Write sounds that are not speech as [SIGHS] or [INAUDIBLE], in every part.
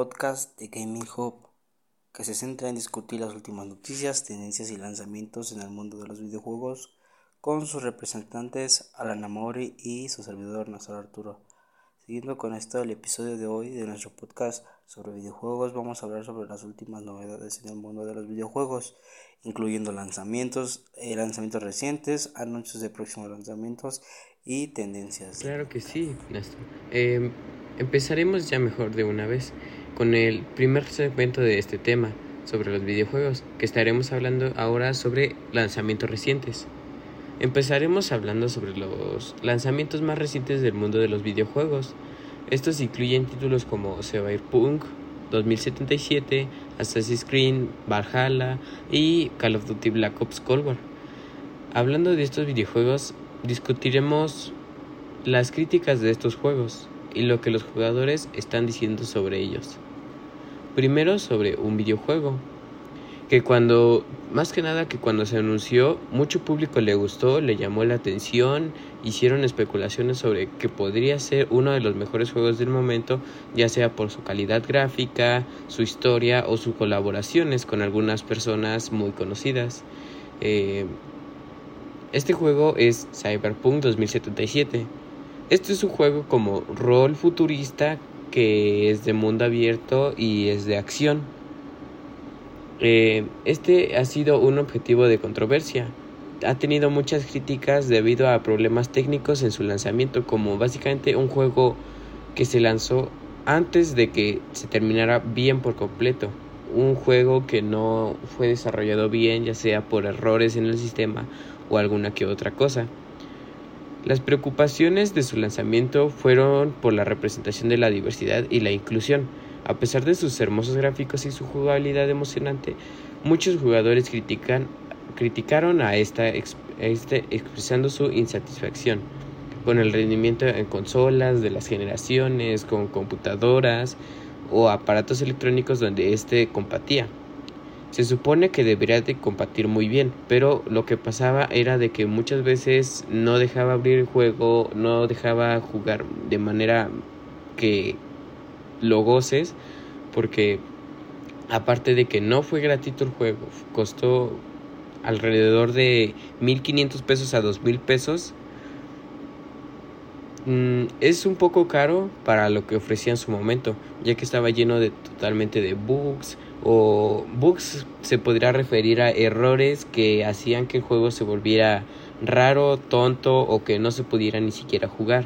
Podcast de Gaming Hub, que se centra en discutir las últimas noticias, tendencias y lanzamientos en el mundo de los videojuegos con sus representantes Alan Amori y su servidor Nazar Arturo. Siguiendo con esto, el episodio de hoy de nuestro podcast sobre videojuegos, vamos a hablar sobre las últimas novedades en el mundo de los videojuegos, incluyendo lanzamientos, eh, lanzamientos recientes, anuncios de próximos lanzamientos y tendencias. Claro que sí, Néstor. Eh, empezaremos ya mejor de una vez con el primer segmento de este tema sobre los videojuegos, que estaremos hablando ahora sobre lanzamientos recientes. Empezaremos hablando sobre los lanzamientos más recientes del mundo de los videojuegos. Estos incluyen títulos como Cyberpunk 2077, Assassin's Creed, Valhalla y Call of Duty Black Ops Cold War. Hablando de estos videojuegos, discutiremos las críticas de estos juegos y lo que los jugadores están diciendo sobre ellos. Primero sobre un videojuego que cuando, más que nada que cuando se anunció, mucho público le gustó, le llamó la atención, hicieron especulaciones sobre que podría ser uno de los mejores juegos del momento, ya sea por su calidad gráfica, su historia o sus colaboraciones con algunas personas muy conocidas. Eh, este juego es Cyberpunk 2077. Este es un juego como rol futurista que es de mundo abierto y es de acción. Eh, este ha sido un objetivo de controversia. Ha tenido muchas críticas debido a problemas técnicos en su lanzamiento, como básicamente un juego que se lanzó antes de que se terminara bien por completo. Un juego que no fue desarrollado bien, ya sea por errores en el sistema o alguna que otra cosa. Las preocupaciones de su lanzamiento fueron por la representación de la diversidad y la inclusión a pesar de sus hermosos gráficos y su jugabilidad emocionante, muchos jugadores critican, criticaron a esta este, expresando su insatisfacción con el rendimiento en consolas de las generaciones, con computadoras o aparatos electrónicos donde éste compatía. Se supone que debería de compartir muy bien, pero lo que pasaba era de que muchas veces no dejaba abrir el juego, no dejaba jugar de manera que lo goces porque aparte de que no fue gratuito el juego, costó alrededor de 1500 pesos a 2000 pesos. Mm, es un poco caro para lo que ofrecía en su momento, ya que estaba lleno de totalmente de bugs o bugs se podría referir a errores que hacían que el juego se volviera raro, tonto o que no se pudiera ni siquiera jugar.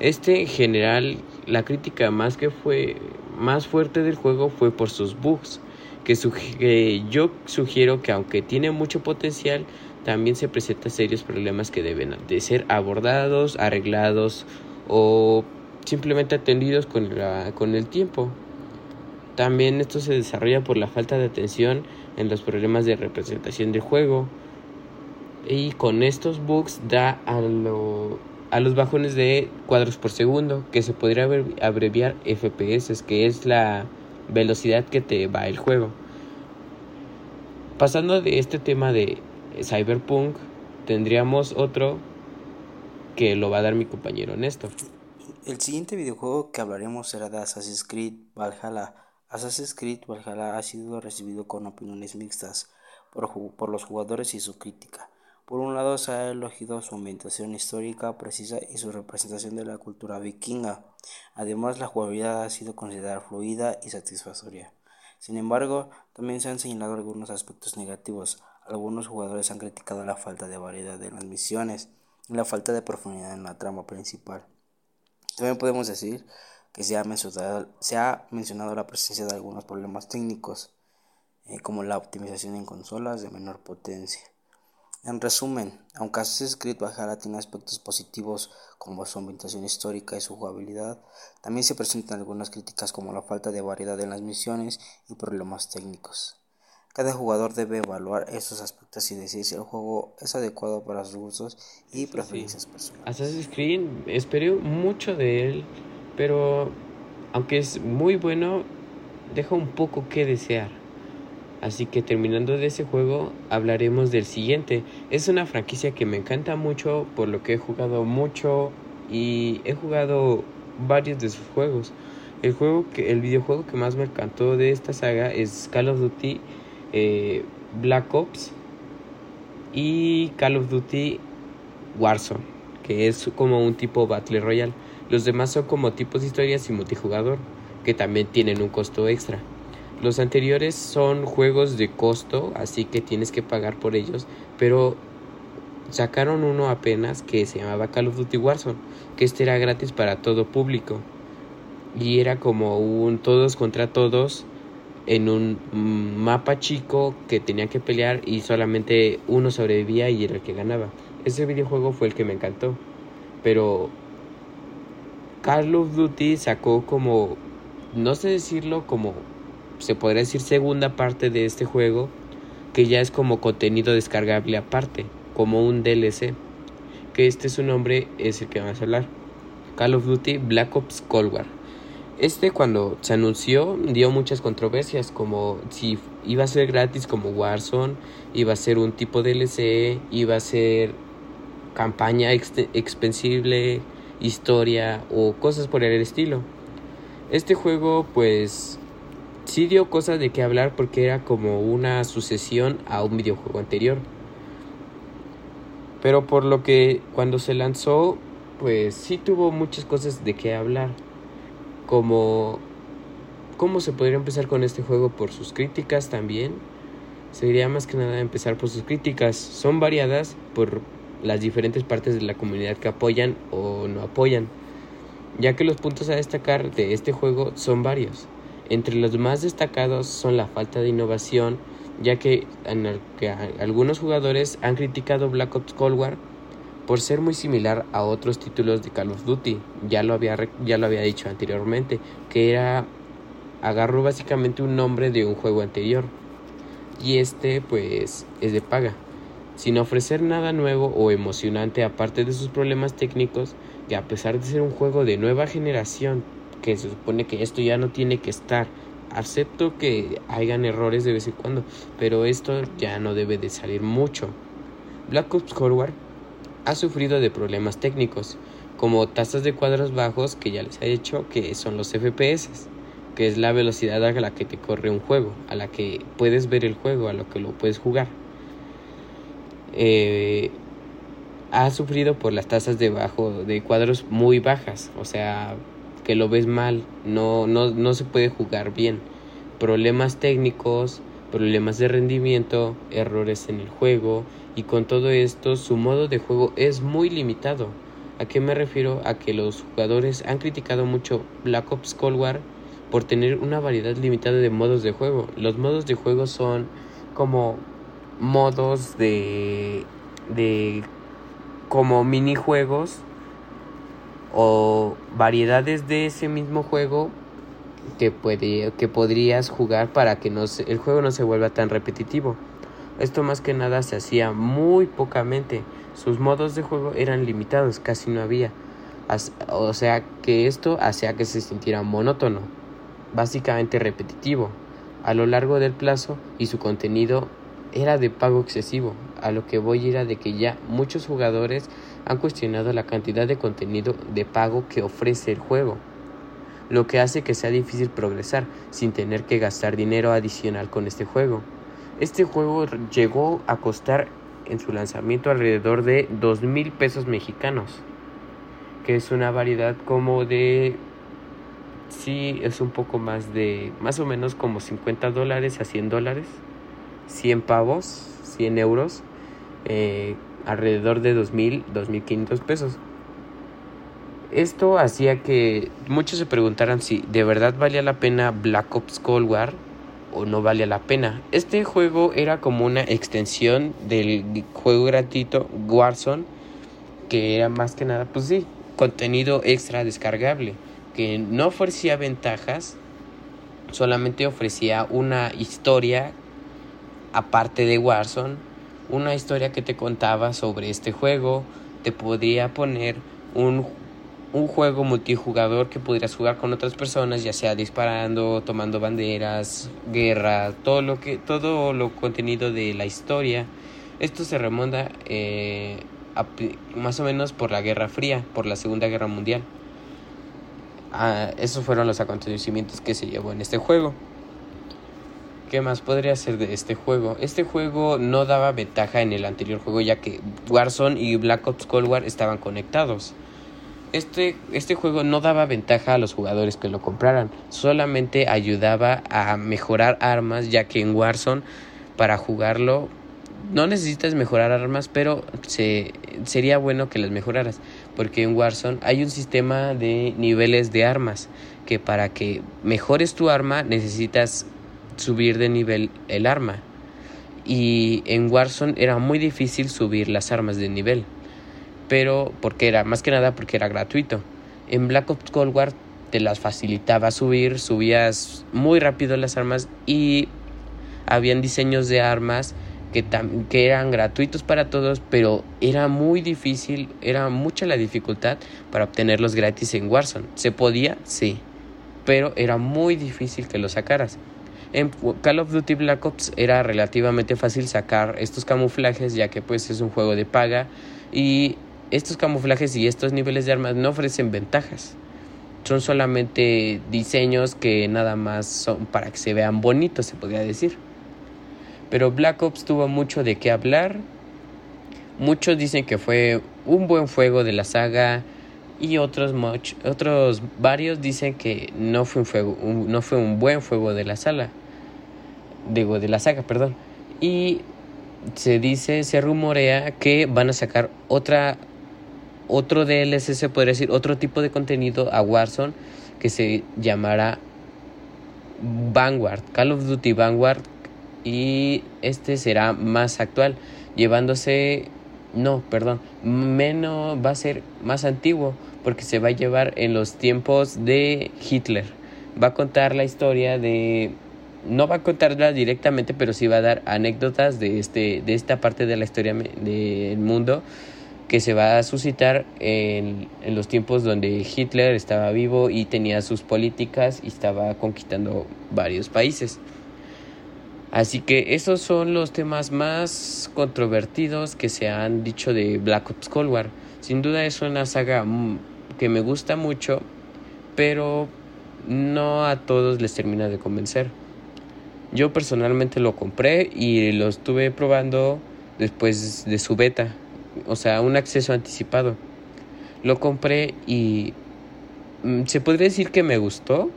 Este en general la crítica más que fue más fuerte del juego fue por sus bugs, que, yo sugiero que aunque tiene mucho potencial, también se presenta serios problemas que deben de ser abordados, arreglados o simplemente atendidos con, con el tiempo. También esto se desarrolla por la falta de atención en los problemas de representación del juego. Y con estos bugs da a lo a los bajones de cuadros por segundo, que se podría abreviar FPS, que es la velocidad que te va el juego. Pasando de este tema de Cyberpunk, tendríamos otro que lo va a dar mi compañero Néstor. El siguiente videojuego que hablaremos será de Assassin's Creed Valhalla. Assassin's Creed Valhalla ha sido recibido con opiniones mixtas por, por los jugadores y su crítica. Por un lado se ha elogiado su ambientación histórica precisa y su representación de la cultura vikinga. Además la jugabilidad ha sido considerada fluida y satisfactoria. Sin embargo, también se han señalado algunos aspectos negativos. Algunos jugadores han criticado la falta de variedad de las misiones y la falta de profundidad en la trama principal. También podemos decir que se ha mencionado, se ha mencionado la presencia de algunos problemas técnicos, eh, como la optimización en consolas de menor potencia. En resumen, aunque Assassin's Creed Valhalla tiene aspectos positivos como su ambientación histórica y su jugabilidad, también se presentan algunas críticas como la falta de variedad en las misiones y problemas técnicos. Cada jugador debe evaluar estos aspectos y decir si el juego es adecuado para sus gustos y preferencias personales. Assassin's Creed esperé mucho de él, pero aunque es muy bueno, deja un poco que desear. Así que terminando de ese juego, hablaremos del siguiente. Es una franquicia que me encanta mucho por lo que he jugado mucho y he jugado varios de sus juegos. El, juego que, el videojuego que más me encantó de esta saga es Call of Duty eh, Black Ops y Call of Duty Warzone, que es como un tipo Battle Royale. Los demás son como tipos de historias y multijugador, que también tienen un costo extra. Los anteriores son juegos de costo, así que tienes que pagar por ellos, pero sacaron uno apenas que se llamaba Call of Duty Warzone, que este era gratis para todo público. Y era como un todos contra todos en un mapa chico que tenía que pelear y solamente uno sobrevivía y era el que ganaba. Ese videojuego fue el que me encantó. Pero Call of Duty sacó como, no sé decirlo, como se podría decir segunda parte de este juego, que ya es como contenido descargable aparte, como un DLC, que este su nombre es el que vamos a hablar. Call of Duty Black Ops Cold War. Este cuando se anunció dio muchas controversias, como si iba a ser gratis como Warzone, iba a ser un tipo DLC, iba a ser campaña expensible, historia o cosas por el estilo. Este juego pues sí dio cosas de qué hablar porque era como una sucesión a un videojuego anterior. Pero por lo que cuando se lanzó, pues sí tuvo muchas cosas de qué hablar. Como cómo se podría empezar con este juego por sus críticas también. Sería más que nada empezar por sus críticas. Son variadas por las diferentes partes de la comunidad que apoyan o no apoyan. Ya que los puntos a destacar de este juego son varios. Entre los más destacados son la falta de innovación, ya que, en el que algunos jugadores han criticado Black Ops Cold War por ser muy similar a otros títulos de Call of Duty. Ya lo había, ya lo había dicho anteriormente, que era agarró básicamente un nombre de un juego anterior. Y este pues es de paga. Sin ofrecer nada nuevo o emocionante aparte de sus problemas técnicos, que a pesar de ser un juego de nueva generación que se supone que esto ya no tiene que estar. Acepto que hayan errores de vez en cuando, pero esto ya no debe de salir mucho. Black Ops Cold War ha sufrido de problemas técnicos, como tasas de cuadros bajos que ya les he dicho que son los FPS, que es la velocidad a la que te corre un juego, a la que puedes ver el juego, a lo que lo puedes jugar. Eh, ha sufrido por las tasas de bajo de cuadros muy bajas, o sea, que lo ves mal, no, no, no se puede jugar bien. Problemas técnicos, problemas de rendimiento, errores en el juego y con todo esto su modo de juego es muy limitado. ¿A qué me refiero? A que los jugadores han criticado mucho Black Ops Cold War por tener una variedad limitada de modos de juego. Los modos de juego son como modos de de como minijuegos o variedades de ese mismo juego que, puede, que podrías jugar para que no el juego no se vuelva tan repetitivo. Esto más que nada se hacía muy pocamente. Sus modos de juego eran limitados, casi no había. O sea que esto hacía que se sintiera monótono, básicamente repetitivo, a lo largo del plazo y su contenido era de pago excesivo. A lo que voy era de que ya muchos jugadores han cuestionado la cantidad de contenido de pago que ofrece el juego, lo que hace que sea difícil progresar sin tener que gastar dinero adicional con este juego. Este juego llegó a costar en su lanzamiento alrededor de dos mil pesos mexicanos, que es una variedad como de sí es un poco más de más o menos como 50 dólares a 100 dólares 100 pavos 100 euros eh, alrededor de 2.000, 2.500 pesos. Esto hacía que muchos se preguntaran si de verdad valía la pena Black Ops Cold War o no valía la pena. Este juego era como una extensión del juego gratuito Warzone, que era más que nada, pues sí, contenido extra descargable, que no ofrecía ventajas, solamente ofrecía una historia aparte de Warzone una historia que te contaba sobre este juego, te podría poner un, un juego multijugador que pudieras jugar con otras personas, ya sea disparando, tomando banderas, guerra, todo lo que todo lo contenido de la historia. Esto se remonta eh, más o menos por la Guerra Fría, por la Segunda Guerra Mundial. ah, esos fueron los acontecimientos que se llevó en este juego. ¿Qué más podría ser de este juego? Este juego no daba ventaja en el anterior juego ya que Warzone y Black Ops Cold War estaban conectados. Este, este juego no daba ventaja a los jugadores que lo compraran, solamente ayudaba a mejorar armas ya que en Warzone para jugarlo no necesitas mejorar armas, pero se, sería bueno que las mejoraras, porque en Warzone hay un sistema de niveles de armas, que para que mejores tu arma necesitas subir de nivel el arma. Y en Warzone era muy difícil subir las armas de nivel, pero porque era más que nada porque era gratuito. En Black Ops Cold War te las facilitaba subir, subías muy rápido las armas y habían diseños de armas que, que eran gratuitos para todos, pero era muy difícil, era mucha la dificultad para obtenerlos gratis en Warzone. ¿Se podía? Sí, pero era muy difícil que los sacaras. En Call of Duty Black Ops era relativamente fácil sacar estos camuflajes ya que pues es un juego de paga y estos camuflajes y estos niveles de armas no ofrecen ventajas. Son solamente diseños que nada más son para que se vean bonitos, se podría decir. Pero Black Ops tuvo mucho de qué hablar. Muchos dicen que fue un buen juego de la saga y otros otros varios dicen que no fue un no fue un buen juego de la sala. De la saga, perdón. Y se dice, se rumorea que van a sacar otra otro DLC, se podría decir, otro tipo de contenido a Warzone que se llamará Vanguard, Call of Duty Vanguard y este será más actual, llevándose, no, perdón, menos, va a ser más antiguo porque se va a llevar en los tiempos de Hitler. Va a contar la historia de no va a contarla directamente, pero sí va a dar anécdotas de este de esta parte de la historia del mundo que se va a suscitar en, en, los tiempos donde Hitler estaba vivo y tenía sus políticas y estaba conquistando varios países. Así que esos son los temas más controvertidos que se han dicho de Black Ops Cold War. Sin duda es una saga que me gusta mucho, pero no a todos les termina de convencer. Yo personalmente lo compré y lo estuve probando después de su beta, o sea, un acceso anticipado. Lo compré y mm, se podría decir que me gustó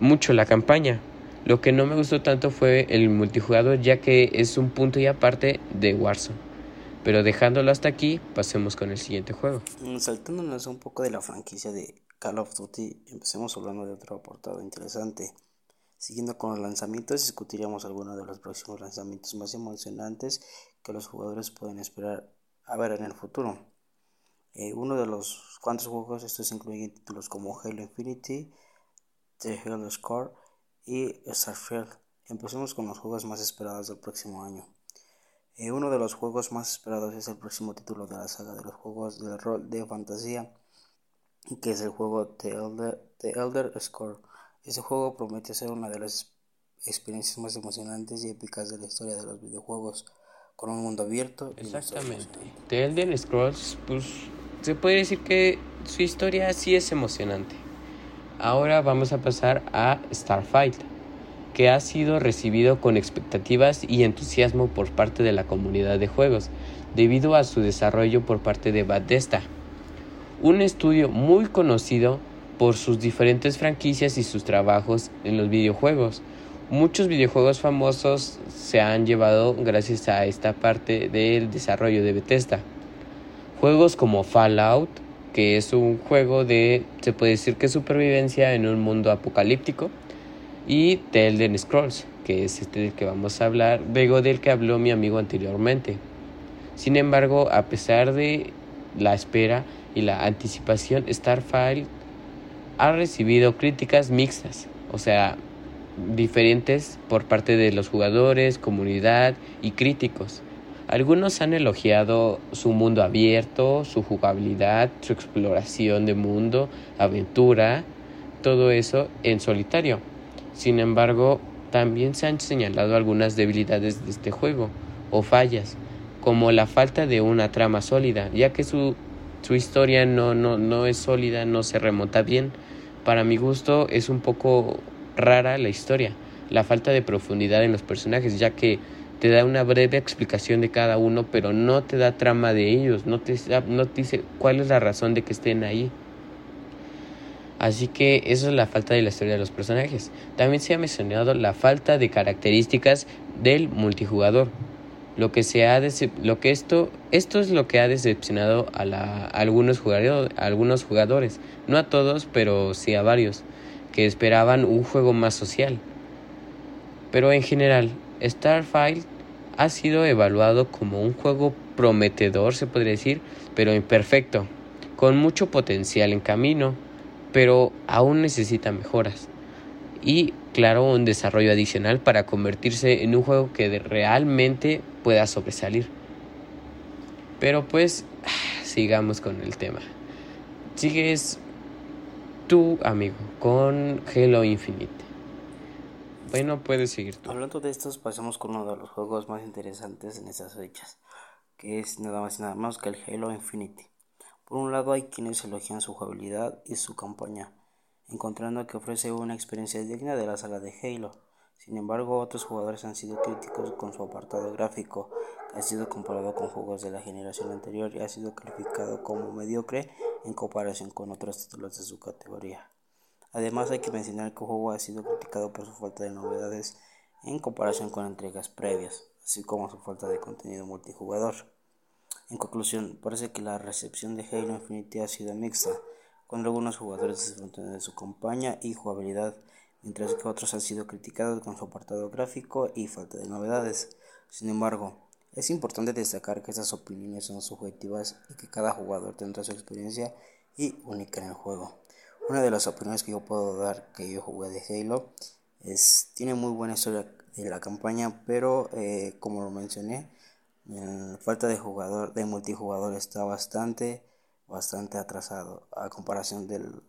mucho la campaña, lo que no me gustó tanto fue el multijugador ya que es un punto y aparte de Warzone. Pero dejándolo hasta aquí, pasemos con el siguiente juego. Mm, saltándonos un poco de la franquicia de Call of Duty, empecemos hablando de otro apartado interesante. Siguiendo con los lanzamientos, discutiríamos algunos de los próximos lanzamientos más emocionantes que los jugadores pueden esperar a ver en el futuro. Eh, uno de los cuantos juegos, estos incluyen títulos como Halo Infinity, The Halo Score, y Starfield. Empecemos con los juegos más esperados del próximo año. Eh, uno de los juegos más esperados es el próximo título de la saga de los juegos de rol de fantasía, que es el juego The Elder, The Elder Scroll. Este juego promete ser una de las experiencias más emocionantes y épicas de la historia de los videojuegos, con un mundo abierto. Exactamente. The Elder Scrolls, pues se puede decir que su historia sí es emocionante. Ahora vamos a pasar a Starfight, que ha sido recibido con expectativas y entusiasmo por parte de la comunidad de juegos, debido a su desarrollo por parte de Bethesda, un estudio muy conocido por sus diferentes franquicias y sus trabajos en los videojuegos. Muchos videojuegos famosos se han llevado gracias a esta parte del desarrollo de Bethesda. Juegos como Fallout, que es un juego de, se puede decir que supervivencia en un mundo apocalíptico, y The Elden Scrolls, que es este del que vamos a hablar, luego del que habló mi amigo anteriormente. Sin embargo, a pesar de la espera y la anticipación, Starfield ha recibido críticas mixtas, o sea, diferentes por parte de los jugadores, comunidad y críticos. Algunos han elogiado su mundo abierto, su jugabilidad, su exploración de mundo, aventura, todo eso en solitario. Sin embargo, también se han señalado algunas debilidades de este juego o fallas, como la falta de una trama sólida, ya que su, su historia no, no, no es sólida, no se remonta bien, para mi gusto es un poco rara la historia, la falta de profundidad en los personajes, ya que te da una breve explicación de cada uno, pero no te da trama de ellos, no te, dice cuál es la razón de que estén ahí. Así que eso es la falta de la historia de los personajes. También se ha mencionado la falta de características del multijugador. Lo que se ha lo que esto esto es lo que ha decepcionado a, la, algunos algunos jugadores, no a todos, pero sí a varios que esperaban un juego más social. Pero en general, Starfield ha sido evaluado como un juego prometedor, se podría decir, pero imperfecto, con mucho potencial en camino, pero aún necesita mejoras. Y claro, un desarrollo adicional para convertirse en un juego que realmente pueda sobresalir. Pero pues, [SIGHS] sigamos con el tema. Sigues tu amigo con Halo Infinite. Bueno, puedes seguir tú. Hablando de estos, pasamos con uno de los juegos más interesantes en estas fechas, que es nada más y nada más que el Halo Infinite. Por un lado hay quienes elogian su jugabilidad y su campaña, encontrando que ofrece una experiencia digna de la saga de Halo. Sin embargo, otros jugadores han sido críticos con su apartado gráfico, que ha sido comparado con juegos de la generación anterior y ha sido calificado como mediocre en comparación con otros títulos de su categoría. Además hay que mencionar que el juego ha sido criticado por su falta de novedades en comparación con entregas previas, así como su falta de contenido multijugador. En conclusión, parece que la recepción de Halo Infinite ha sido mixta, con algunos jugadores de su campaña y jugabilidad, mientras que otros han sido criticados con su apartado gráfico y falta de novedades. Sin embargo, es importante destacar que estas opiniones son subjetivas y que cada jugador tendrá su experiencia y única en el juego. Una de las opiniones que yo puedo dar que yo jugué de Halo es tiene muy buena historia de la campaña, pero eh, como lo mencioné, la falta de jugador de multijugador está bastante bastante atrasado a comparación del,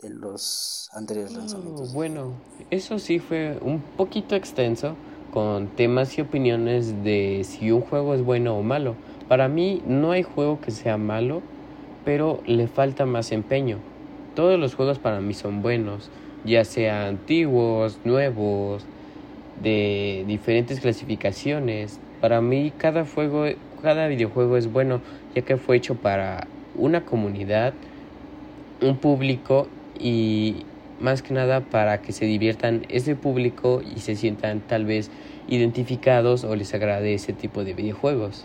de los anteriores lanzamientos. bueno, eso sí fue un poquito extenso con temas y opiniones de si un juego es bueno o malo. Para mí no hay juego que sea malo, pero le falta más empeño. Todos los juegos para mí son buenos, ya sean antiguos, nuevos, de diferentes clasificaciones. Para mí cada juego, cada videojuego es bueno, ya que fue hecho para una comunidad, un público y más que nada para que se diviertan ese público y se sientan tal vez identificados o les agrade ese tipo de videojuegos.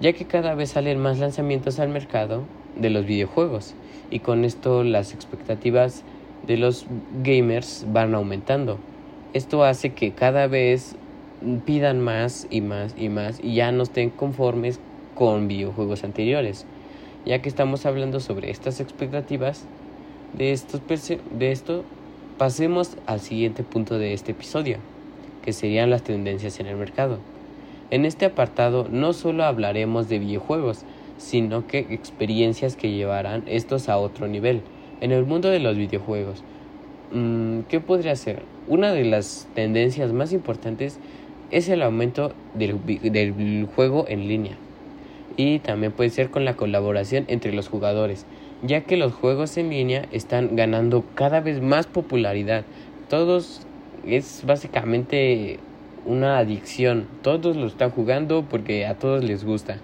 Ya que cada vez salen más lanzamientos al mercado de los videojuegos y con esto las expectativas de los gamers van aumentando. Esto hace que cada vez pidan más y más y más y ya no estén conformes con videojuegos anteriores. Ya que estamos hablando sobre estas expectativas, de, estos, de esto pasemos al siguiente punto de este episodio, que serían las tendencias en el mercado. En este apartado no solo hablaremos de videojuegos, sino que experiencias que llevarán estos a otro nivel. En el mundo de los videojuegos, mm, ¿qué podría ser? Una de las tendencias más importantes es el aumento del, del juego en línea. Y también puede ser con la colaboración entre los jugadores ya que los juegos en línea están ganando cada vez más popularidad. Todos es básicamente una adicción, todos lo están jugando porque a todos les gusta.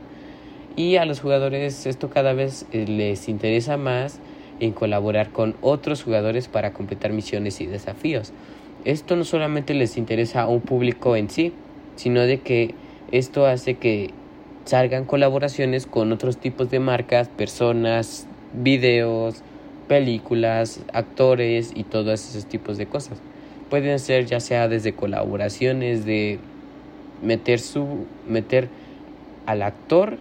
Y a los jugadores esto cada vez eh, les interesa más en colaborar con otros jugadores para completar misiones y desafíos. Esto no solamente les interesa a un público en sí, sino de que esto hace que salgan colaboraciones con otros tipos de marcas, personas, videos, películas, actores y todos esos tipos de cosas. Pueden ser ya sea desde colaboraciones de meter su meter al actor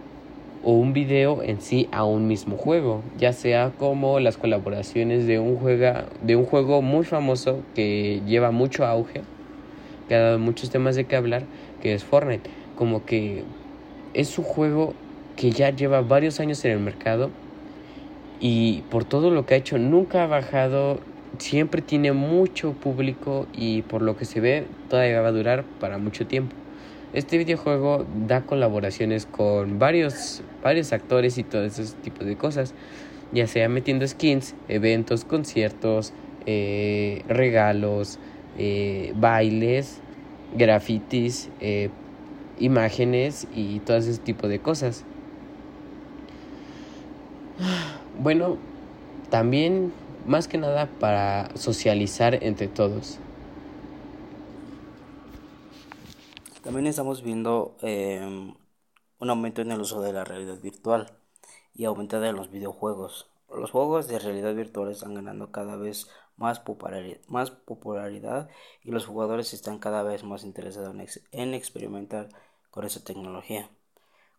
o un video en sí a un mismo juego, ya sea como las colaboraciones de un juega, de un juego muy famoso que lleva mucho auge, que ha dado muchos temas de qué hablar, que es Fortnite, como que es un juego que ya lleva varios años en el mercado y por todo lo que ha hecho nunca ha bajado, siempre tiene mucho público y por lo que se ve todavía va a durar para mucho tiempo. Este videojuego da colaboraciones con varios, varios actores y todo ese tipo de cosas. ya sea metiendo skins, eventos, conciertos, eh, regalos, eh, bailes, grafitis, eh, imágenes y todo ese tipo de cosas. Bueno, también más que nada para socializar entre todos. También estamos viendo em, un aumento en el uso de la realidad virtual y aumento de los videojuegos. Los juegos de realidad virtual están ganando cada vez más popularidad, y los jugadores están cada vez más interesados en, experimentar con esa tecnología.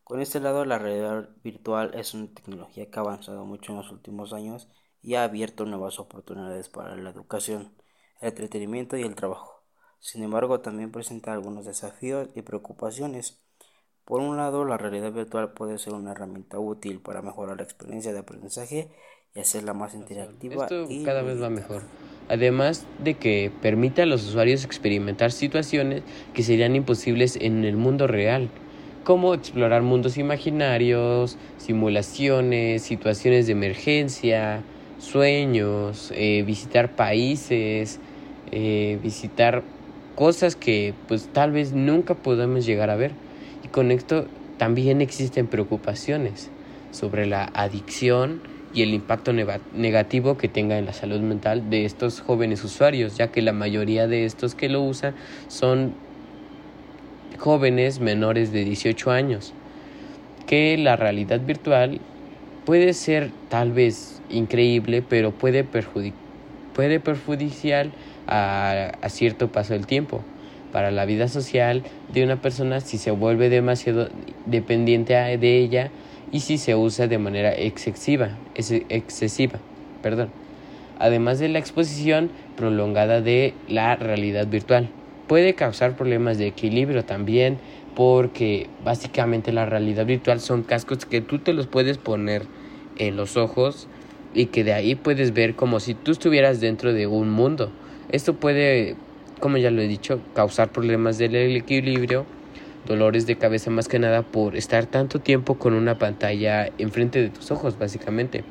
Con este lado, la realidad virtual es una tecnología que ha avanzado mucho en los últimos años y ha abierto nuevas oportunidades para la educación, el entretenimiento y el trabajo. Sin embargo, también presenta algunos desafíos y preocupaciones. Por un lado, la realidad virtual puede ser una herramienta útil para mejorar la experiencia de aprendizaje y hacerla más interactiva. Esto y cada vez va mejor. Además de que permite a los usuarios experimentar situaciones que serían imposibles en el mundo real, como explorar mundos imaginarios, simulaciones, situaciones de emergencia, sueños, eh, visitar países, eh, visitar cosas que pues tal vez nunca podamos llegar a ver. Y con esto también existen preocupaciones sobre la adicción y el impacto negativo que tenga en la salud mental de estos jóvenes usuarios, ya que la mayoría de estos que lo usan son jóvenes menores de 18 años, que la realidad virtual puede ser tal vez increíble, pero puede, puede perjudicial a, a cierto paso del tiempo. Para la vida social de una persona si se vuelve demasiado dependiente de ella y si se usa de manera excesiva, excesiva, perdón. Además de la exposición prolongada de la realidad virtual. Puede causar problemas de equilibrio también porque básicamente la realidad virtual son cascos que tú te los puedes poner en los ojos y que de ahí puedes ver como si tú estuvieras dentro de un mundo. Esto puede, como ya lo he dicho, causar problemas del equilibrio dolores de cabeza más que nada por estar tanto tiempo con una pantalla enfrente de tus ojos básicamente.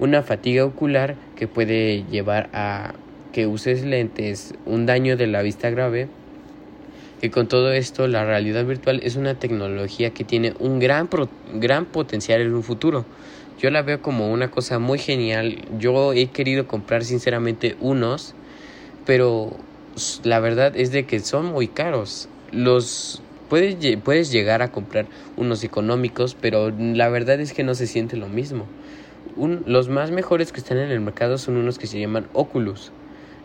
Una fatiga ocular que puede llevar a que uses lentes, un daño de la vista grave. Que con todo esto la realidad virtual es una tecnología que tiene un gran, gran potencial en un futuro. Yo la veo como una cosa muy genial. Yo he querido comprar sinceramente unos, pero la verdad es de que son muy caros. Los Puedes, puedes llegar a comprar unos económicos, pero la verdad es que no se siente lo mismo. los más mejores que están en el mercado son unos que se llaman Oculus.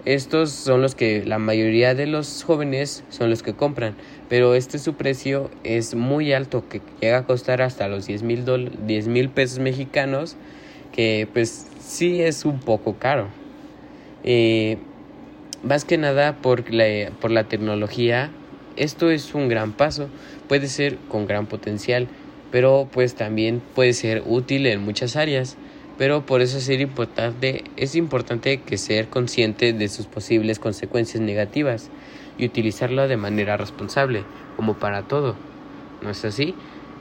Estos son los que la mayoría de los jóvenes son los que compran, pero este su precio es muy alto, que llega a costar hasta los 10 mil pesos mexicanos, que pues sí es un poco caro. Eh, más que nada por la, por la tecnología esto es un gran paso, puede ser con gran potencial, pero pues también puede ser útil en muchas áreas. Pero por eso es importante, es importante que ser consciente de sus posibles consecuencias negativas y utilizarlo de manera responsable, como para todo. ¿No es así?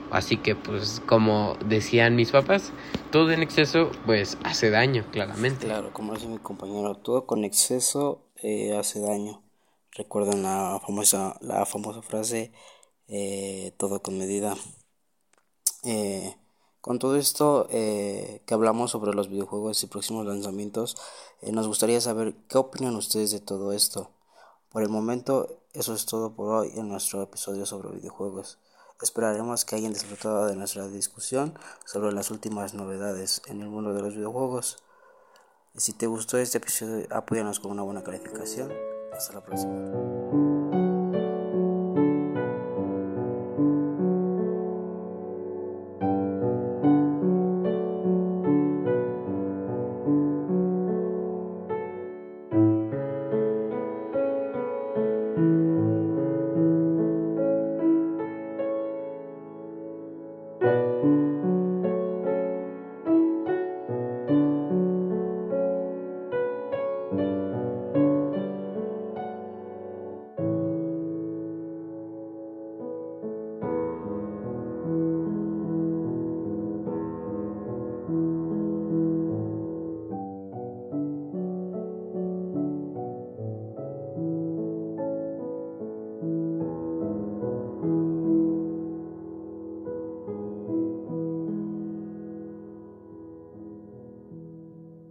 Así que pues como decían mis papás, todo en exceso pues hace daño, claramente. Claro, como dice mi compañero, todo con exceso eh, hace daño. Recuerden la famosa, la famosa frase eh, todo con medida. Eh, con todo esto eh, que hablamos sobre los videojuegos y próximos lanzamientos, nos gustaría saber qué opinan ustedes de todo esto. Por el momento, eso es todo por hoy en nuestro episodio sobre videojuegos. Esperaremos que hayan disfrutado de nuestra discusión sobre las últimas novedades en el mundo de los videojuegos. Si te gustó este episodio, apóyanos con una buena calificación. Hasta la próxima.